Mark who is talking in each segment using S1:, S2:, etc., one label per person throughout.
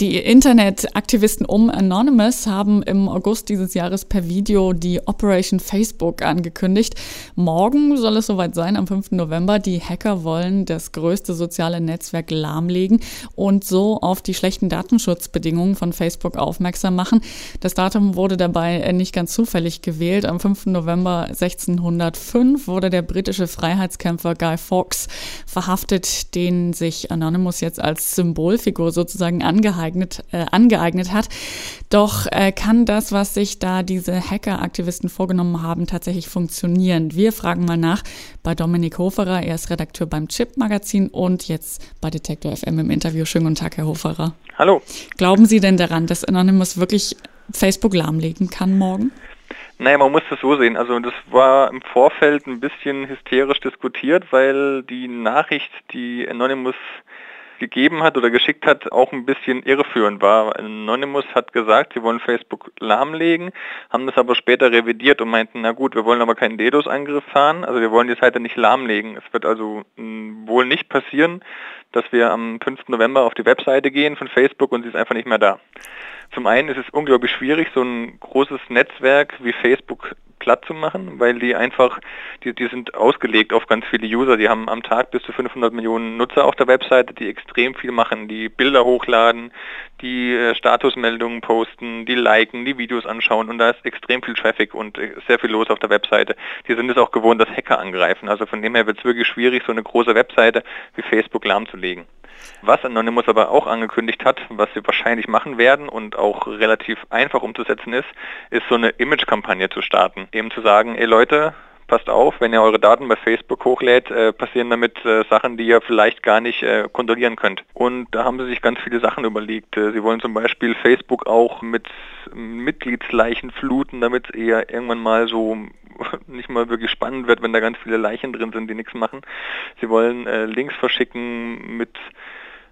S1: Die Internetaktivisten um Anonymous haben im August dieses Jahres per Video die Operation Facebook angekündigt. Morgen soll es soweit sein, am 5. November. Die Hacker wollen das größte soziale Netzwerk lahmlegen und so auf die schlechten Datenschutzbedingungen von Facebook aufmerksam machen. Das Datum wurde dabei nicht ganz zufällig gewählt. Am 5. November 1605 wurde der britische Freiheitskämpfer Guy Fawkes verhaftet, den sich Anonymous jetzt als Symbolfigur sozusagen angehalten angeeignet, äh, angeeignet hat. Doch äh, kann das, was sich da diese Hacker-Aktivisten vorgenommen haben, tatsächlich funktionieren? Wir fragen mal nach bei Dominik Hoferer. Er ist Redakteur beim Chip-Magazin und jetzt bei Detektor FM im Interview. Schönen guten Tag, Herr Hoferer.
S2: Hallo.
S1: Glauben Sie denn daran, dass Anonymous wirklich Facebook lahmlegen kann morgen?
S2: Naja, man muss das so sehen. Also das war im Vorfeld ein bisschen hysterisch diskutiert, weil die Nachricht, die Anonymous gegeben hat oder geschickt hat, auch ein bisschen irreführend war. Anonymous hat gesagt, sie wollen Facebook lahmlegen, haben das aber später revidiert und meinten, na gut, wir wollen aber keinen DDoS-Angriff fahren, also wir wollen die Seite nicht lahmlegen. Es wird also hm, wohl nicht passieren, dass wir am 5. November auf die Webseite gehen von Facebook und sie ist einfach nicht mehr da. Zum einen ist es unglaublich schwierig, so ein großes Netzwerk wie Facebook platt zu machen, weil die einfach, die, die sind ausgelegt auf ganz viele User. Die haben am Tag bis zu 500 Millionen Nutzer auf der Webseite, die extrem viel machen, die Bilder hochladen, die äh, Statusmeldungen posten, die liken, die Videos anschauen und da ist extrem viel Traffic und äh, sehr viel los auf der Webseite. Die sind es auch gewohnt, dass Hacker angreifen. Also von dem her wird es wirklich schwierig, so eine große Webseite wie Facebook lahmzulegen. Was Anonymous aber auch angekündigt hat, was sie wahrscheinlich machen werden und auch relativ einfach umzusetzen ist, ist so eine Image-Kampagne zu starten. Eben zu sagen, ey Leute, passt auf, wenn ihr eure Daten bei Facebook hochlädt, äh, passieren damit äh, Sachen, die ihr vielleicht gar nicht äh, kontrollieren könnt. Und da haben sie sich ganz viele Sachen überlegt. Äh, sie wollen zum Beispiel Facebook auch mit Mitgliedsleichen fluten, damit eher irgendwann mal so nicht mal wirklich spannend wird, wenn da ganz viele Leichen drin sind, die nichts machen. Sie wollen äh, Links verschicken mit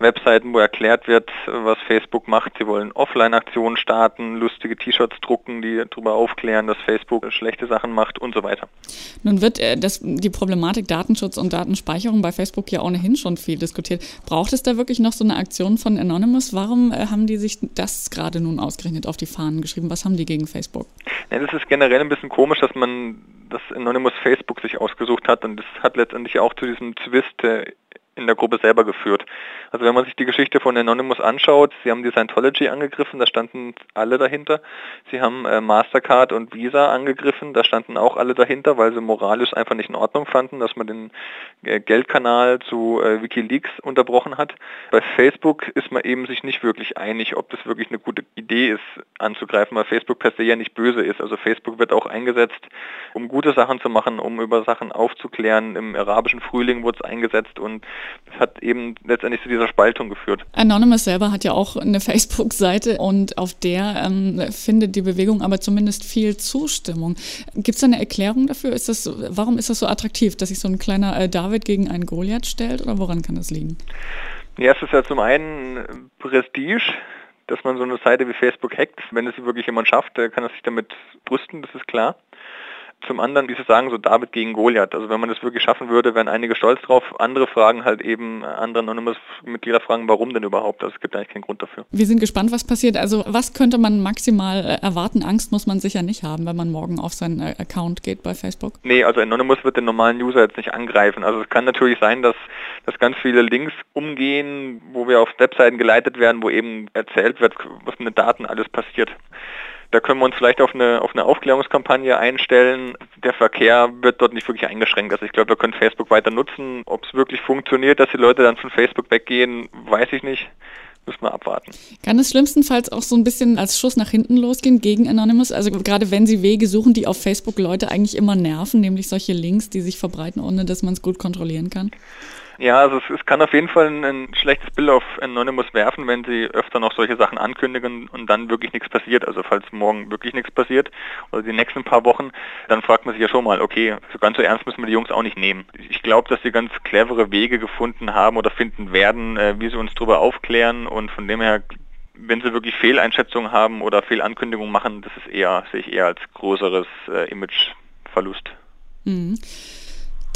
S2: Webseiten, wo erklärt wird, was Facebook macht. Sie wollen Offline-Aktionen starten, lustige T-Shirts drucken, die darüber aufklären, dass Facebook schlechte Sachen macht und so weiter.
S1: Nun wird äh, das, die Problematik Datenschutz und Datenspeicherung bei Facebook ja ohnehin schon viel diskutiert. Braucht es da wirklich noch so eine Aktion von Anonymous? Warum äh, haben die sich das gerade nun ausgerechnet auf die Fahnen geschrieben? Was haben die gegen Facebook?
S2: Ja, das ist generell ein bisschen komisch, dass man das Anonymous Facebook sich ausgesucht hat und das hat letztendlich auch zu diesem Twist äh, in der Gruppe selber geführt. Also wenn man sich die Geschichte von Anonymous anschaut, sie haben die Scientology angegriffen, da standen alle dahinter. Sie haben äh, Mastercard und Visa angegriffen, da standen auch alle dahinter, weil sie moralisch einfach nicht in Ordnung fanden, dass man den äh, Geldkanal zu äh, Wikileaks unterbrochen hat. Bei Facebook ist man eben sich nicht wirklich einig, ob das wirklich eine gute Idee ist, anzugreifen, weil Facebook per se ja nicht böse ist. Also Facebook wird auch eingesetzt, um gute Sachen zu machen, um über Sachen aufzuklären. Im arabischen Frühling wurde es eingesetzt und das hat eben letztendlich zu dieser Spaltung geführt.
S1: Anonymous selber hat ja auch eine Facebook-Seite und auf der ähm, findet die Bewegung aber zumindest viel Zustimmung. Gibt es eine Erklärung dafür? Ist das, warum ist das so attraktiv, dass sich so ein kleiner äh, David gegen einen Goliath stellt oder woran kann das liegen?
S2: Ja, es ist ja zum einen Prestige, dass man so eine Seite wie Facebook hackt. Wenn es wirklich jemand schafft, kann er sich damit brüsten, das ist klar. Zum anderen, wie Sie sagen, so David gegen Goliath. Also wenn man das wirklich schaffen würde, wären einige stolz drauf. Andere fragen halt eben, andere Anonymous-Mitglieder fragen, warum denn überhaupt? Also es gibt eigentlich keinen Grund dafür.
S1: Wir sind gespannt, was passiert. Also was könnte man maximal äh, erwarten? Angst muss man sicher nicht haben, wenn man morgen auf seinen äh, Account geht bei Facebook?
S2: Nee, also Anonymous wird den normalen User jetzt nicht angreifen. Also es kann natürlich sein, dass, dass ganz viele Links umgehen, wo wir auf Webseiten geleitet werden, wo eben erzählt wird, was mit den Daten alles passiert. Da können wir uns vielleicht auf eine, auf eine Aufklärungskampagne einstellen. Der Verkehr wird dort nicht wirklich eingeschränkt. Also ich glaube, wir können Facebook weiter nutzen. Ob es wirklich funktioniert, dass die Leute dann von Facebook weggehen, weiß ich nicht. Müssen wir abwarten.
S1: Kann es schlimmstenfalls auch so ein bisschen als Schuss nach hinten losgehen gegen Anonymous? Also gerade wenn Sie Wege suchen, die auf Facebook Leute eigentlich immer nerven, nämlich solche Links, die sich verbreiten, ohne dass man es gut kontrollieren kann?
S2: Ja, also es, es, kann auf jeden Fall ein, ein, schlechtes Bild auf Anonymous werfen, wenn sie öfter noch solche Sachen ankündigen und dann wirklich nichts passiert. Also falls morgen wirklich nichts passiert oder die nächsten paar Wochen, dann fragt man sich ja schon mal, okay, so ganz so ernst müssen wir die Jungs auch nicht nehmen. Ich glaube, dass sie ganz clevere Wege gefunden haben oder finden werden, äh, wie sie uns darüber aufklären und von dem her wenn sie wirklich Fehleinschätzungen haben oder Fehlankündigungen machen, das ist eher, sehe ich eher als größeres äh, Imageverlust.
S1: Mhm.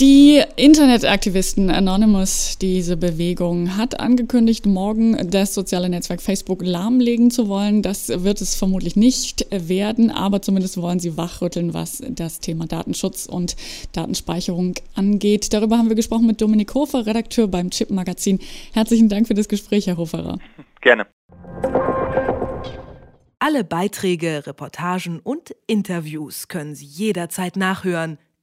S1: Die Internetaktivisten Anonymous, diese Bewegung, hat angekündigt, morgen das soziale Netzwerk Facebook lahmlegen zu wollen. Das wird es vermutlich nicht werden, aber zumindest wollen sie wachrütteln, was das Thema Datenschutz und Datenspeicherung angeht. Darüber haben wir gesprochen mit Dominik Hofer, Redakteur beim Chip Magazin. Herzlichen Dank für das Gespräch, Herr Hoferer.
S2: Gerne.
S3: Alle Beiträge, Reportagen und Interviews können Sie jederzeit nachhören